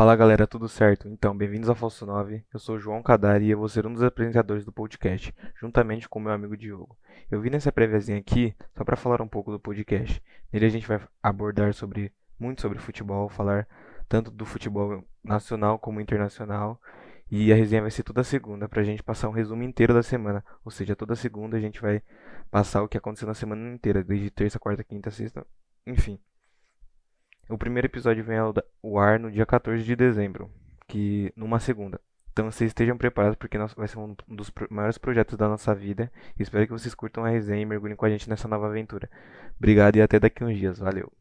Fala galera, tudo certo? Então, bem-vindos ao Falso 9. Eu sou João Cadari e eu vou ser um dos apresentadores do podcast, juntamente com meu amigo Diogo. Eu vim nessa préviazinha aqui só para falar um pouco do podcast. Nele a gente vai abordar sobre muito sobre futebol, falar tanto do futebol nacional como internacional. E a resenha vai ser toda segunda pra gente passar um resumo inteiro da semana. Ou seja, toda segunda a gente vai passar o que aconteceu na semana inteira, desde terça, quarta, quinta, sexta, enfim. O primeiro episódio vem ao ar no dia 14 de dezembro, que numa segunda. Então vocês estejam preparados porque vai ser um dos maiores projetos da nossa vida. Espero que vocês curtam a resenha e mergulhem com a gente nessa nova aventura. Obrigado e até daqui uns dias. Valeu!